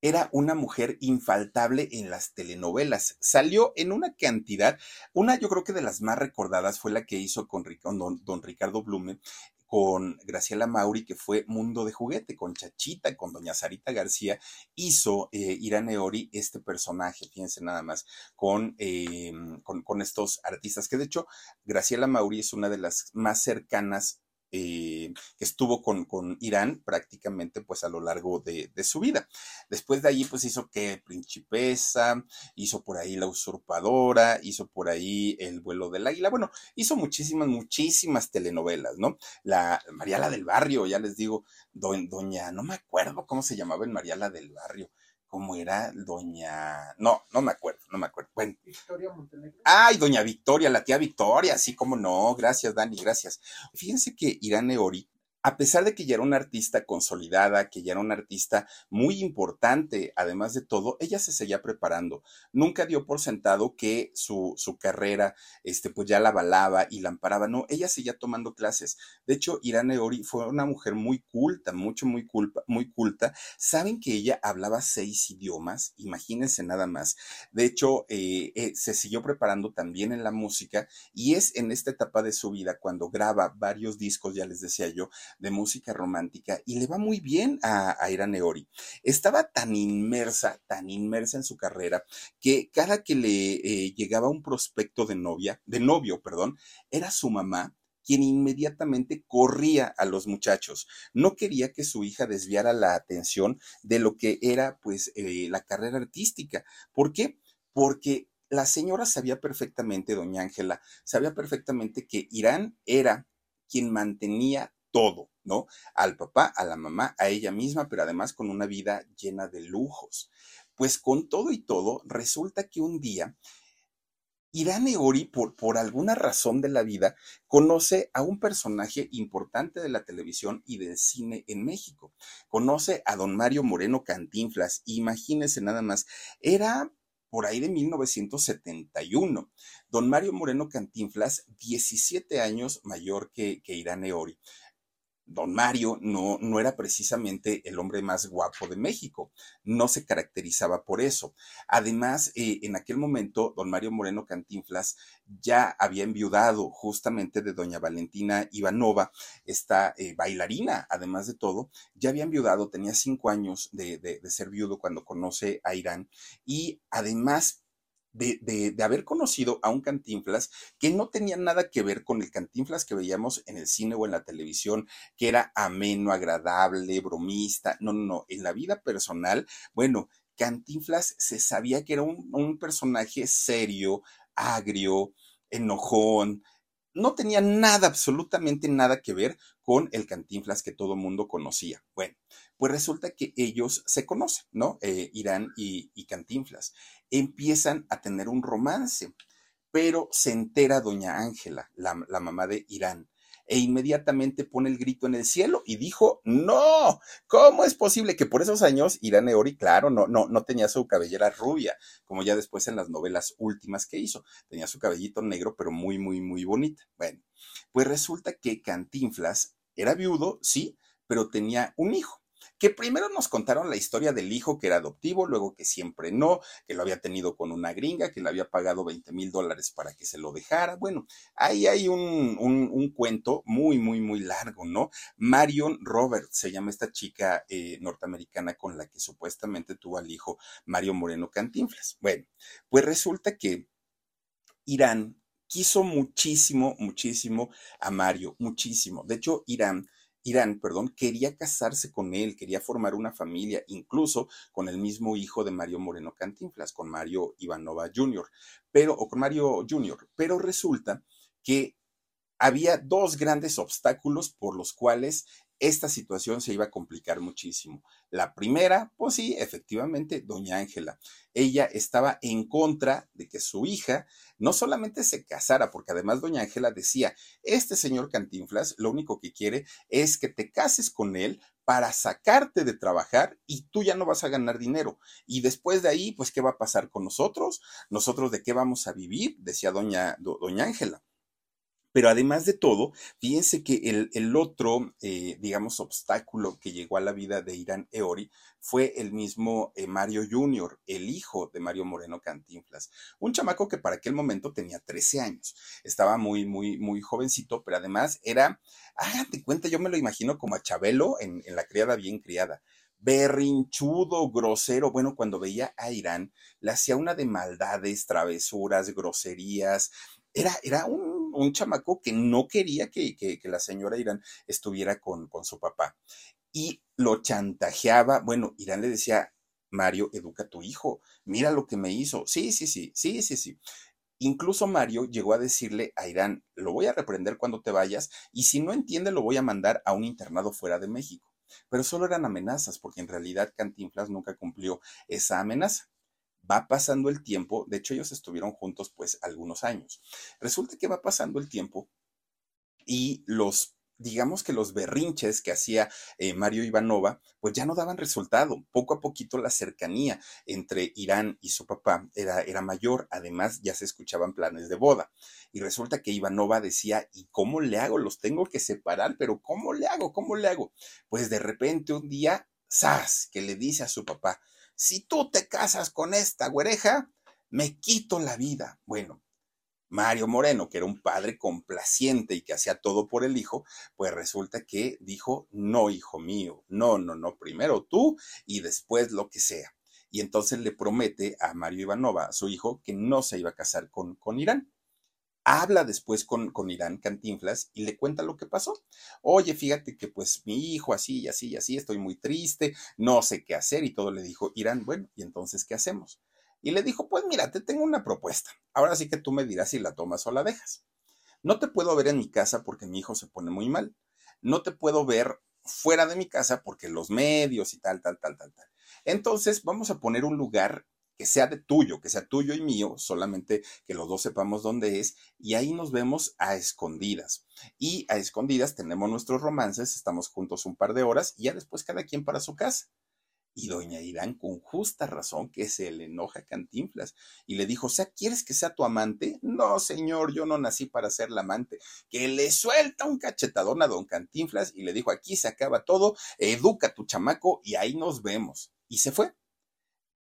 [SPEAKER 1] Era una mujer infaltable en las telenovelas. Salió en una cantidad, una yo creo que de las más recordadas fue la que hizo con, don, Ricardo Blume con Graciela Mauri, que fue Mundo de Juguete, con Chachita, con Doña Sarita García, hizo eh, Irán Eori este personaje, fíjense nada más, con, em, con, con, estos artistas, que de hecho Graciela Mauri es una de las más cercanas eh, estuvo con, con, Irán prácticamente pues a lo largo de, de, su vida. Después de allí pues hizo que Principesa, hizo por ahí La Usurpadora, hizo por ahí El vuelo del águila, bueno, hizo muchísimas, muchísimas telenovelas, ¿no? La Mariala del Barrio, ya les digo, doña, no me acuerdo cómo se llamaba en Mariala del Barrio, ¿Cómo era doña? No, no me acuerdo, no me acuerdo. Bueno. Victoria Montenegro. Ay, doña Victoria, la tía Victoria, sí, cómo no. Gracias, Dani, gracias. Fíjense que Irán Eori a pesar de que ya era una artista consolidada, que ya era una artista muy importante, además de todo, ella se seguía preparando. Nunca dio por sentado que su, su carrera, este, pues ya la avalaba y la amparaba. No, ella seguía tomando clases. De hecho, Irán Eori fue una mujer muy culta, mucho, muy, culpa, muy culta. Saben que ella hablaba seis idiomas, imagínense nada más. De hecho, eh, eh, se siguió preparando también en la música y es en esta etapa de su vida cuando graba varios discos, ya les decía yo, de música romántica y le va muy bien a, a Irán Eori. Estaba tan inmersa, tan inmersa en su carrera, que cada que le eh, llegaba un prospecto de novia, de novio, perdón, era su mamá quien inmediatamente corría a los muchachos. No quería que su hija desviara la atención de lo que era pues eh, la carrera artística. ¿Por qué? Porque la señora sabía perfectamente, doña Ángela, sabía perfectamente que Irán era quien mantenía todo, ¿no? Al papá, a la mamá, a ella misma, pero además con una vida llena de lujos. Pues con todo y todo, resulta que un día Irán Eori, por, por alguna razón de la vida, conoce a un personaje importante de la televisión y del cine en México. Conoce a don Mario Moreno Cantinflas. Imagínense nada más, era por ahí de 1971. Don Mario Moreno Cantinflas, 17 años mayor que, que Irán Eori don Mario no, no era precisamente el hombre más guapo de México, no se caracterizaba por eso. Además, eh, en aquel momento, don Mario Moreno Cantinflas ya había enviudado justamente de doña Valentina Ivanova, esta eh, bailarina, además de todo, ya había enviudado, tenía cinco años de, de, de ser viudo cuando conoce a Irán y además de, haber conocido a un Cantinflas que no tenía nada que ver con el Cantinflas que veíamos en el cine o en la televisión, que era ameno, agradable, bromista. No, no, no. En la vida personal, bueno, Cantinflas se sabía que era un, un personaje serio, agrio, enojón, no tenía nada, absolutamente nada que ver con el Cantinflas que todo mundo conocía. Bueno, pues resulta que ellos se conocen, ¿no? Eh, Irán y, Cantinflas. Empiezan a tener un romance, pero se entera doña Ángela, la, la mamá de Irán, e inmediatamente pone el grito en el cielo y dijo, no, ¿cómo es posible que por esos años Irán Eori, claro, no, no, no tenía su cabellera rubia, como ya después en las novelas últimas que hizo, tenía su cabellito negro, pero muy, muy, muy bonita. Bueno, pues resulta que Cantinflas era viudo, sí, pero tenía un hijo que primero nos contaron la historia del hijo que era adoptivo, luego que siempre no, que lo había tenido con una gringa, que le había pagado 20 mil dólares para que se lo dejara. Bueno, ahí hay un, un, cuento muy, muy, muy largo, ¿no? Marion Roberts se llama esta chica eh, norteamericana con la que supuestamente tuvo al hijo Mario Moreno Cantinflas. Bueno, pues resulta que Irán quiso muchísimo, muchísimo a Mario, muchísimo. De hecho, Irán Irán, perdón, quería casarse con él, quería formar una familia, incluso con el mismo hijo de Mario Moreno Cantinflas, con Mario Ivanova Jr., pero, o con Mario Jr., pero resulta que había dos grandes obstáculos por los cuales esta situación se iba a complicar muchísimo. La primera, pues sí, efectivamente, doña Ángela. Ella estaba en contra de que su hija no solamente se casara, porque además doña Ángela decía, este señor Cantinflas lo único que quiere es que te cases con él para sacarte de trabajar y tú ya no vas a ganar dinero. Y después de ahí, pues, ¿qué va a pasar con nosotros? ¿Nosotros de qué vamos a vivir? Decía doña, doña Ángela. Pero además de todo, fíjense que el, el otro, eh, digamos, obstáculo que llegó a la vida de Irán Eori fue el mismo eh, Mario Jr., el hijo de Mario Moreno Cantinflas. Un chamaco que para aquel momento tenía 13 años. Estaba muy, muy, muy jovencito, pero además era, hágate cuenta, yo me lo imagino como a Chabelo en, en la criada bien criada berrinchudo, grosero. Bueno, cuando veía a Irán, le hacía una de maldades, travesuras, groserías. Era, era un un chamaco que no quería que, la señora Irán estuviera con, con su papá. Y lo chantajeaba. Bueno, Irán le decía, Mario, educa a tu hijo. Mira lo que me hizo. Sí, sí, sí, sí, sí, sí. Incluso Mario llegó a decirle a Irán, lo voy a reprender cuando te vayas y si no entiende lo voy a mandar a un internado fuera de México. Pero solo eran amenazas porque en realidad Cantinflas nunca cumplió esa amenaza va pasando el tiempo, de hecho ellos estuvieron juntos pues algunos años. Resulta que va pasando el tiempo y los digamos que los berrinches que hacía eh, Mario Ivanova, pues ya no daban resultado. Poco a poquito la cercanía entre Irán y su papá era, era mayor. Además, ya se escuchaban planes de boda. Y resulta que Ivanova decía, ¿y cómo le hago? Los tengo que separar, pero ¿cómo le hago? ¿Cómo le hago? Pues de repente un día, ¡zas! que le dice a su papá, si tú te casas con esta güereja, me quito la vida. Bueno, Mario Moreno, que era un padre complaciente y que hacía todo por el hijo, pues resulta que dijo, no, hijo mío, no, no, no, primero tú y después lo que sea. Y entonces le promete a Mario Ivanova, su hijo, que no se iba a casar con, con Irán habla después con, con, Irán Cantinflas y le cuenta lo que pasó. Oye, fíjate que pues mi hijo así y así y así, estoy muy triste, no sé qué hacer y todo le dijo Irán, bueno, ¿y entonces qué hacemos? Y le dijo, pues mira, te tengo una propuesta. Ahora sí que tú me dirás si la tomas o la dejas. No te puedo ver en mi casa porque mi hijo se pone muy mal. No te puedo ver fuera de mi casa porque los medios y tal, tal, tal, tal, tal. Entonces vamos a poner un lugar que sea de tuyo, que sea tuyo y mío, solamente que los dos sepamos dónde es, y ahí nos vemos a escondidas. Y a escondidas tenemos nuestros romances, estamos juntos un par de horas y ya después cada quien para su casa. Y doña Irán, con justa razón, que se le enoja Cantinflas, y le dijo, o sea, ¿quieres que sea tu amante? No, señor, yo no nací para ser la amante. Que le suelta un cachetadón a don Cantinflas y le dijo, aquí se acaba todo, educa a tu chamaco y ahí nos vemos. Y se fue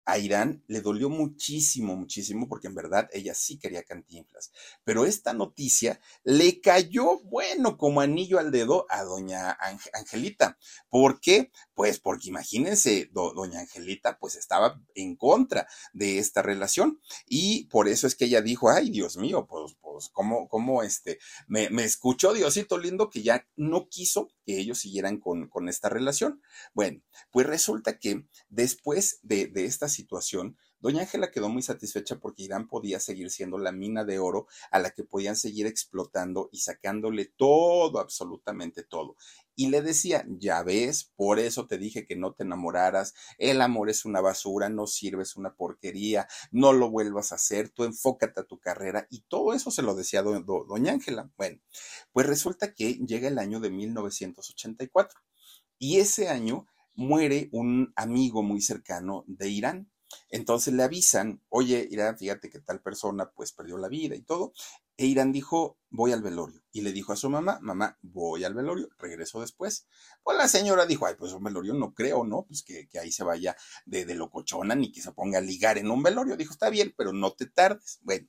[SPEAKER 1] a Irán le dolió muchísimo, muchísimo, porque en verdad ella sí quería cantinflas. Pero esta noticia le cayó, bueno, como anillo al dedo a doña Angelita. ¿Por qué? Pues porque imagínense, doña Angelita pues estaba en contra de esta relación. Y por eso es que ella dijo, ay, Dios mío, pues, pues, ¿cómo, cómo este, me, me escuchó Diosito lindo que ya no quiso que ellos siguieran con, con esta relación? Bueno, pues resulta que después de, de esta situación, doña Ángela quedó muy satisfecha porque Irán podía seguir siendo la mina de oro a la que podían seguir explotando y sacándole todo, absolutamente todo. Y le decía, ya ves, por eso te dije que no te enamoraras, el amor es una basura, no sirve, es una porquería, no lo vuelvas a hacer, tú enfócate a tu carrera. Y todo eso se lo decía doña Ángela. Bueno, pues resulta que llega el año de 1984 y ese año muere un amigo muy cercano de Irán. Entonces le avisan, oye, Irán, fíjate que tal persona pues perdió la vida y todo. E Irán dijo, voy al velorio. Y le dijo a su mamá, mamá, voy al velorio, regreso después. Pues la señora dijo, ay, pues un velorio no creo, ¿no? Pues que, ahí se vaya de, de locochona ni que se ponga a ligar en un velorio. Dijo, está bien, pero no te tardes. Bueno,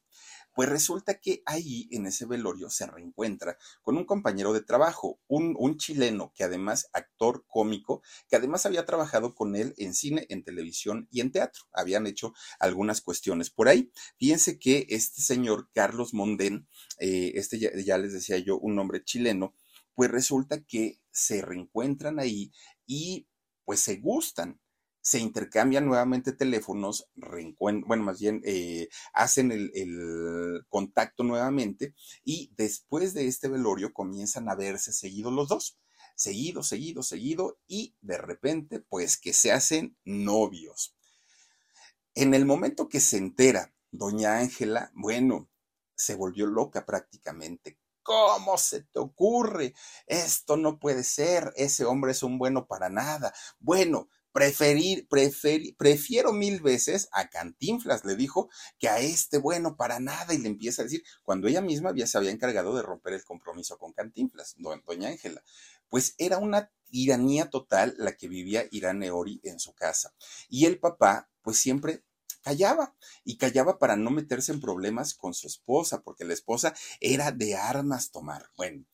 [SPEAKER 1] pues resulta que ahí en ese velorio se reencuentra con un compañero de trabajo, un, chileno que además actor cómico, que además había trabajado con él en cine, en televisión y en teatro. Habían hecho algunas cuestiones por ahí. Fíjense que este señor Carlos Mondén, eh, este ya, ya les decía yo, un hombre chileno, pues resulta que se reencuentran ahí y pues se gustan se intercambian nuevamente teléfonos, bueno, más bien eh, hacen el, el, contacto nuevamente y después de este velorio comienzan a verse seguidos los dos, seguido, seguido, seguido y de repente pues que se hacen novios. En el momento que se entera doña Ángela, bueno, se volvió loca prácticamente. ¿Cómo se te ocurre? Esto no puede ser. Ese hombre es un bueno para nada. Bueno, Preferir, prefiero mil veces a Cantinflas, le dijo, que a este bueno para nada. Y le empieza a decir, cuando ella misma ya se había encargado de romper el compromiso con Cantinflas, doña Ángela. Pues era una tiranía total la que vivía Irán Eori en su casa. Y el papá, pues siempre callaba y callaba para no meterse en problemas con su esposa, porque la esposa era de armas tomar. Bueno,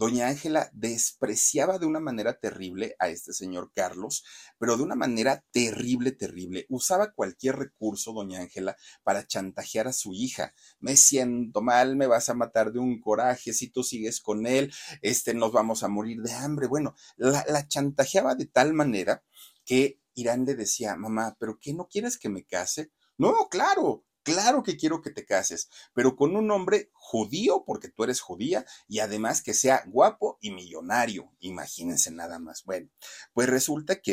[SPEAKER 1] doña Ángela despreciaba de una manera terrible a este señor Carlos, pero de una manera terrible, terrible. Usaba cualquier recurso, doña Ángela, para chantajear a su hija. Me siento mal, me vas a matar de un coraje, si tú sigues con él, este, nos vamos a morir de hambre. Bueno, la, la chantajeaba de tal manera que Irán le decía, mamá, ¿pero qué no quieres que me case? No, claro, claro que quiero que te cases, pero con un hombre judío, porque tú eres judía, y además que sea guapo y millonario. Imagínense nada más. Bueno, pues resulta que...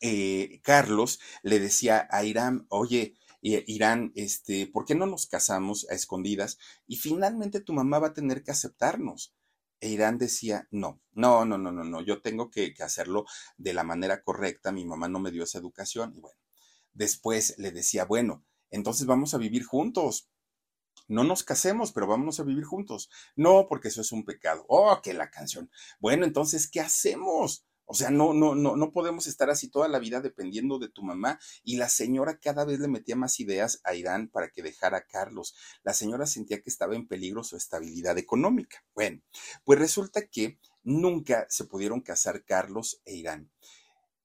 [SPEAKER 1] Eh, Carlos le decía a Irán, oye, Irán, este, ¿por qué no nos casamos a escondidas? Y finalmente tu mamá va a tener que aceptarnos. E Irán decía, no, no, no, no, no, no, yo tengo que, hacerlo de la manera correcta, mi mamá no me dio esa educación. Y bueno, después le decía, bueno, entonces vamos a vivir juntos. No nos casemos, pero vamos a vivir juntos. No, porque eso es un pecado. Oh, que la canción. Bueno, entonces, ¿qué hacemos? O sea, no, no, no, no podemos estar así toda la vida dependiendo de tu mamá. Y la señora cada vez le metía más ideas a Irán para que dejara a Carlos. La señora sentía que estaba en peligro su estabilidad económica. Bueno, pues resulta que nunca se pudieron casar Carlos e Irán.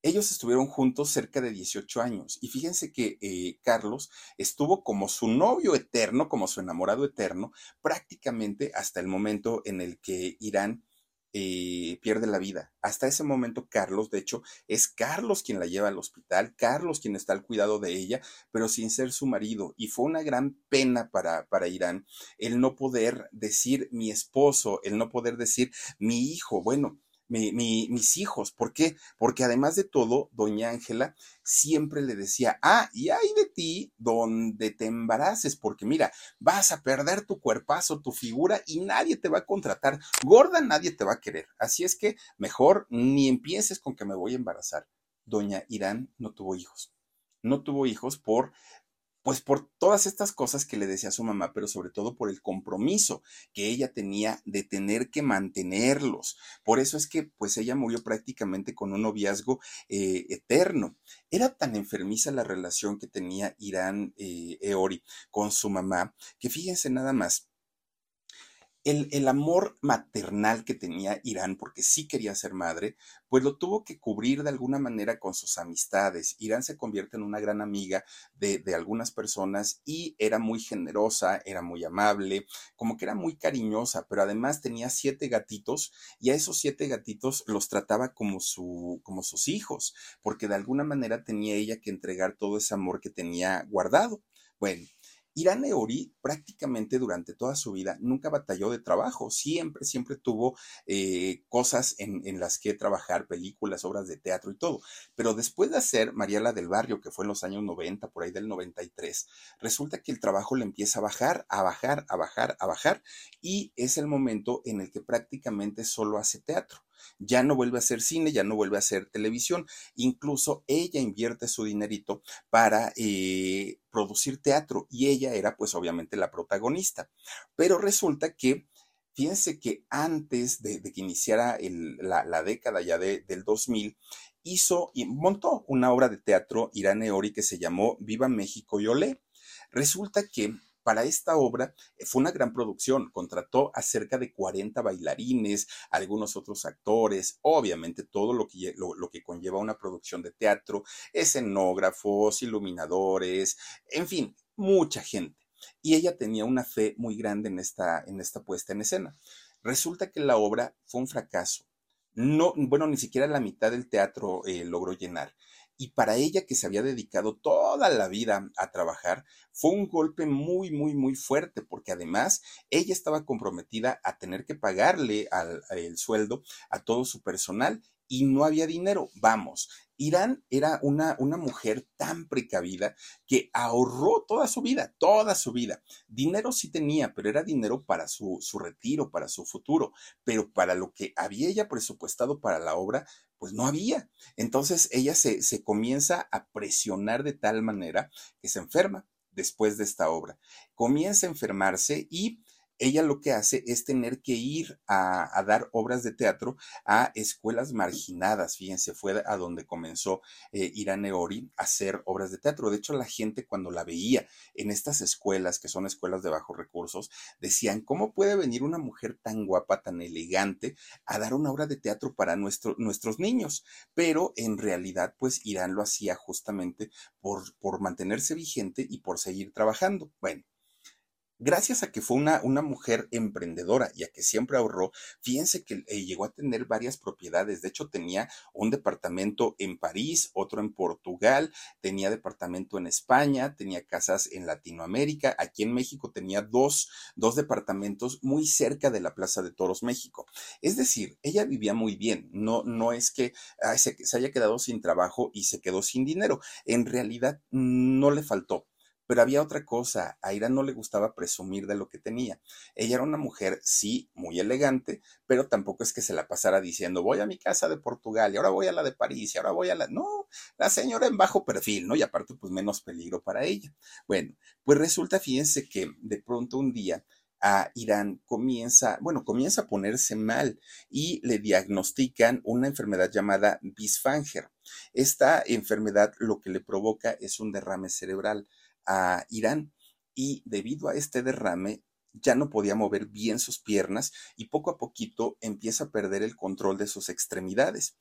[SPEAKER 1] Ellos estuvieron juntos cerca de 18 años y fíjense que eh, Carlos estuvo como su novio eterno, como su enamorado eterno, prácticamente hasta el momento en el que Irán eh, pierde la vida. Hasta ese momento, Carlos, de hecho, es Carlos quien la lleva al hospital, Carlos quien está al cuidado de ella, pero sin ser su marido. Y fue una gran pena para, para Irán el no poder decir mi esposo, el no poder decir mi hijo. Bueno, mis hijos. ¿Por qué? Porque además de todo, doña Ángela siempre le decía, ah, y hay de ti donde te embaraces, porque mira, vas a perder tu cuerpazo, tu figura y nadie te va a contratar. Gorda nadie te va a querer. Así es que mejor ni empieces con que me voy a embarazar. Doña Irán no tuvo hijos. No tuvo hijos por pues por todas estas cosas que le decía su mamá, pero sobre todo por el compromiso que ella tenía de tener que mantenerlos. Por eso es que pues ella murió prácticamente con un noviazgo eh, eterno. Era tan enfermiza la relación que tenía Irán eh, Eori con su mamá, que fíjense nada más, el, amor maternal que tenía Irán, porque sí quería ser madre, pues lo tuvo que cubrir de alguna manera con sus amistades. Irán se convierte en una gran amiga de, de, algunas personas y era muy generosa, era muy amable, como que era muy cariñosa, pero además tenía siete gatitos y a esos siete gatitos los trataba como, su, como sus hijos, porque de alguna manera tenía ella que entregar todo ese amor que tenía guardado. Bueno, Irán Eori prácticamente durante toda su vida nunca batalló de trabajo, siempre, siempre tuvo eh, cosas en, en, las que trabajar, películas, obras de teatro y todo. Pero después de hacer Mariela del Barrio, que fue en los años 90, por ahí del 93, resulta que el trabajo le empieza a bajar, a bajar, a bajar, a bajar, y es el momento en el que prácticamente solo hace teatro ya no vuelve a hacer cine, ya no vuelve a hacer televisión, incluso ella invierte su dinerito para eh, producir teatro y ella era pues obviamente la protagonista. Pero resulta que Fíjense que antes de, que iniciara la, década ya del 2000, hizo y montó una obra de teatro Irán Eori que se llamó Viva México y Olé. Resulta que para esta obra eh, fue una gran producción, contrató a cerca de 40 bailarines, algunos otros actores, obviamente todo lo que, lo, que conlleva una producción de teatro, escenógrafos, iluminadores, en fin, mucha gente. Y ella tenía una fe muy grande en esta, en esta puesta en escena. Resulta que la obra fue un fracaso. No, bueno, ni siquiera la mitad del teatro eh, logró llenar y para ella que se había dedicado toda la vida a trabajar, fue un golpe muy, muy, muy fuerte, porque además ella estaba comprometida a tener que pagarle al, el sueldo a todo su personal y no había dinero. Vamos, Irán era una, una, mujer tan precavida que ahorró toda su vida, toda su vida. Dinero sí tenía, pero era dinero para su, su retiro, para su futuro. Pero para lo que había ella presupuestado para la obra, pues no había. Entonces ella se, se comienza a presionar de tal manera que se enferma después de esta obra. Comienza a enfermarse y ella lo que hace es tener que ir a, dar obras de teatro a escuelas marginadas. Fíjense, fue a donde comenzó eh, Irán Eori a hacer obras de teatro. De hecho, la gente cuando la veía en estas escuelas, que son escuelas de bajos recursos, decían, ¿cómo puede venir una mujer tan guapa, tan elegante, a dar una obra de teatro para nuestros niños? Pero en realidad, pues Irán lo hacía justamente por, por mantenerse vigente y por seguir trabajando. Bueno gracias a que fue una, una mujer emprendedora y a que siempre ahorró, fíjense que eh, llegó a tener varias propiedades. De hecho, tenía un departamento en París, otro en Portugal, tenía departamento en España, tenía casas en Latinoamérica. Aquí en México tenía dos, dos departamentos muy cerca de la Plaza de Toros, México. Es decir, ella vivía muy bien. No, no es que se haya quedado sin trabajo y se quedó sin dinero. En realidad, no le faltó Pero había otra cosa, a Irán no le gustaba presumir de lo que tenía. Ella era una mujer, sí, muy elegante, pero tampoco es que se la pasara diciendo, voy a mi casa de Portugal y ahora voy a la de París y ahora voy a la... No, la señora en bajo perfil, ¿no? Y aparte, pues menos peligro para ella. Bueno, pues resulta, fíjense que de pronto un día a Irán comienza, bueno, comienza a ponerse mal y le diagnostican una enfermedad llamada Bisfanger. Esta enfermedad lo que le provoca es un derrame cerebral a Irán y debido a este derrame ya no podía mover bien sus piernas y poco a poquito empieza a perder el control de sus extremidades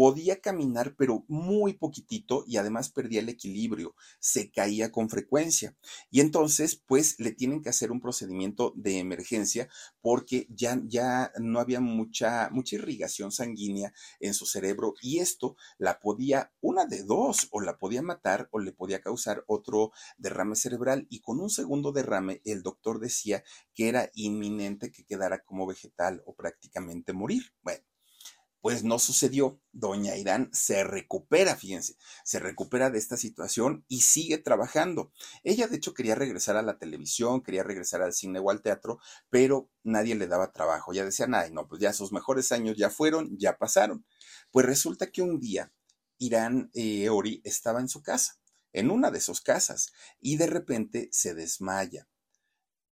[SPEAKER 1] podía caminar, pero muy poquitito y además perdía el equilibrio, se caía con frecuencia. Y entonces, pues le tienen que hacer un procedimiento de emergencia porque ya, ya no había mucha, mucha irrigación sanguínea en su cerebro y esto la podía, una de dos, o la podía matar o le podía causar otro derrame cerebral. Y con un segundo derrame, el doctor decía que era inminente que quedara como vegetal o prácticamente morir. Bueno pues no sucedió. Doña Irán se recupera, fíjense, se recupera de esta situación y sigue trabajando. Ella, de hecho, quería regresar a la televisión, quería regresar al cine o al teatro, pero nadie le daba trabajo. Ya decían, ay, no, pues ya sus mejores años ya fueron, ya pasaron. Pues resulta que un día Irán eh, Ori estaba en su casa, en una de sus casas, y de repente se desmaya.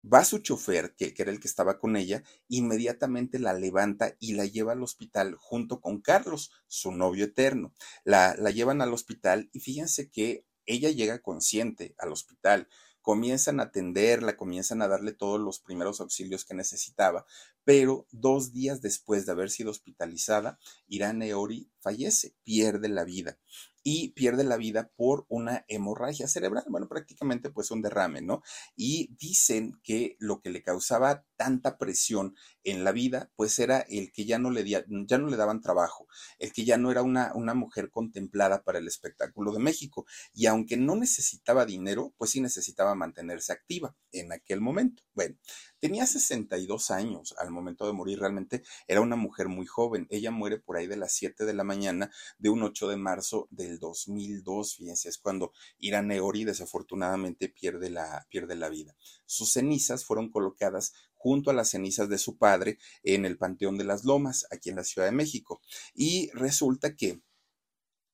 [SPEAKER 1] Va su chofer, que, era el que estaba con ella, inmediatamente la levanta y la lleva al hospital junto con Carlos, su novio eterno. La, la llevan al hospital y fíjense que ella llega consciente al hospital comienzan a atenderla, comienzan a darle todos los primeros auxilios que necesitaba, pero dos días después de haber sido hospitalizada, Irán Eori fallece, pierde la vida y pierde la vida por una hemorragia cerebral, bueno, prácticamente pues un derrame, ¿no? Y dicen que lo que le causaba tanta presión en la vida, pues era el que ya no le, ya no le daban trabajo, el que ya no era una, una mujer contemplada para el espectáculo de México. Y aunque no necesitaba dinero, pues sí necesitaba mantenerse activa en aquel momento. Bueno, tenía 62 años al momento de morir, realmente era una mujer muy joven. Ella muere por ahí de las 7 de la mañana de un 8 de marzo del 2002, fíjense, es cuando Irán Eori desafortunadamente pierde la, pierde la vida. Sus cenizas fueron colocadas junto a las cenizas de su padre en el Panteón de las Lomas, aquí en la Ciudad de México. Y resulta que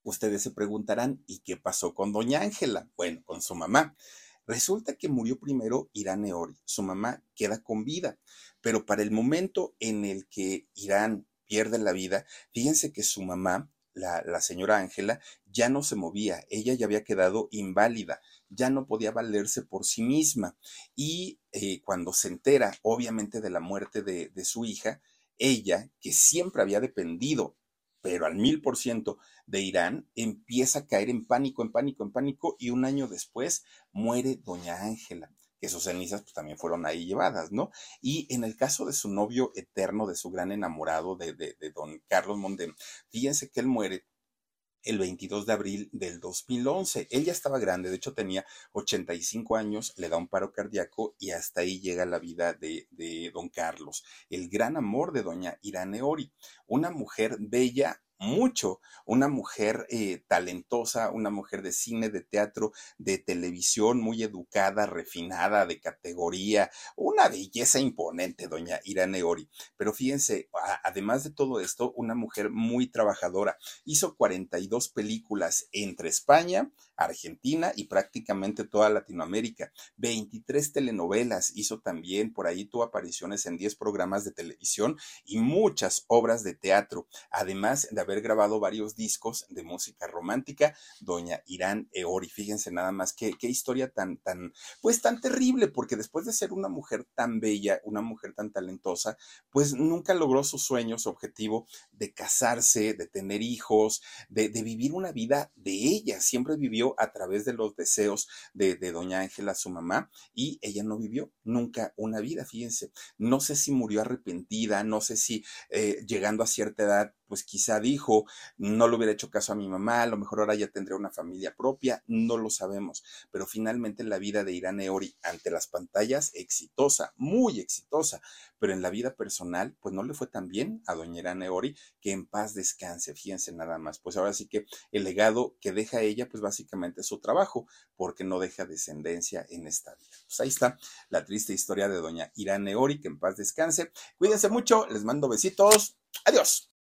[SPEAKER 1] ustedes se preguntarán, ¿y qué pasó con doña Ángela? Bueno, con su mamá. Resulta que murió primero Irán Eori, su mamá queda con vida, pero para el momento en el que Irán pierde la vida, fíjense que su mamá, la, la señora Ángela, ya no se movía, ella ya había quedado inválida, ya no podía valerse por sí misma. Y eh, cuando se entera, obviamente, de la muerte de, de su hija, ella, que siempre había dependido, pero al mil por ciento de Irán, empieza a caer en pánico, en pánico, en pánico, y un año después muere doña Ángela que sus cenizas pues, también fueron ahí llevadas, ¿no? Y en el caso de su novio eterno, de su gran enamorado, de, de, de don Carlos Mondem, fíjense que él muere el 22 de abril del 2011. Él ya estaba grande, de hecho tenía 85 años, le da un paro cardíaco y hasta ahí llega la vida de, de don Carlos, el gran amor de doña Irane Ori, una mujer bella, mucho. Una mujer eh, talentosa, una mujer de cine, de teatro, de televisión, muy educada, refinada, de categoría, una belleza imponente, doña Irane Ori. Pero fíjense, además de todo esto, una mujer muy trabajadora. Hizo 42 películas entre España, Argentina y prácticamente toda Latinoamérica. 23 telenovelas hizo también, por ahí tuvo apariciones en 10 programas de televisión y muchas obras de teatro, además de haber grabado varios discos de música romántica, doña Irán Eori. Fíjense nada más qué, qué historia tan, tan, pues tan terrible, porque después de ser una mujer tan bella, una mujer tan talentosa, pues nunca logró su sueño, su objetivo de casarse, de tener hijos, de, de vivir una vida de ella. Siempre vivió a través de los deseos de, doña Ángela, su mamá, y ella no vivió nunca una vida, fíjense. No sé si murió arrepentida, no sé si eh, llegando a cierta edad pues quizá dijo, no le hubiera hecho caso a mi mamá, a lo mejor ahora ya tendría una familia propia, no lo sabemos, pero finalmente en la vida de Irán Eori ante las pantallas exitosa, muy exitosa, pero en la vida personal pues no le fue tan bien a doña Irán Eori que en paz descanse, fíjense nada más, pues ahora sí que el legado que deja ella pues básicamente es su trabajo, porque no deja descendencia en esta vida. Pues ahí está la triste historia de doña Irán Eori, que en paz descanse. Cuídense mucho, les mando besitos. Adiós.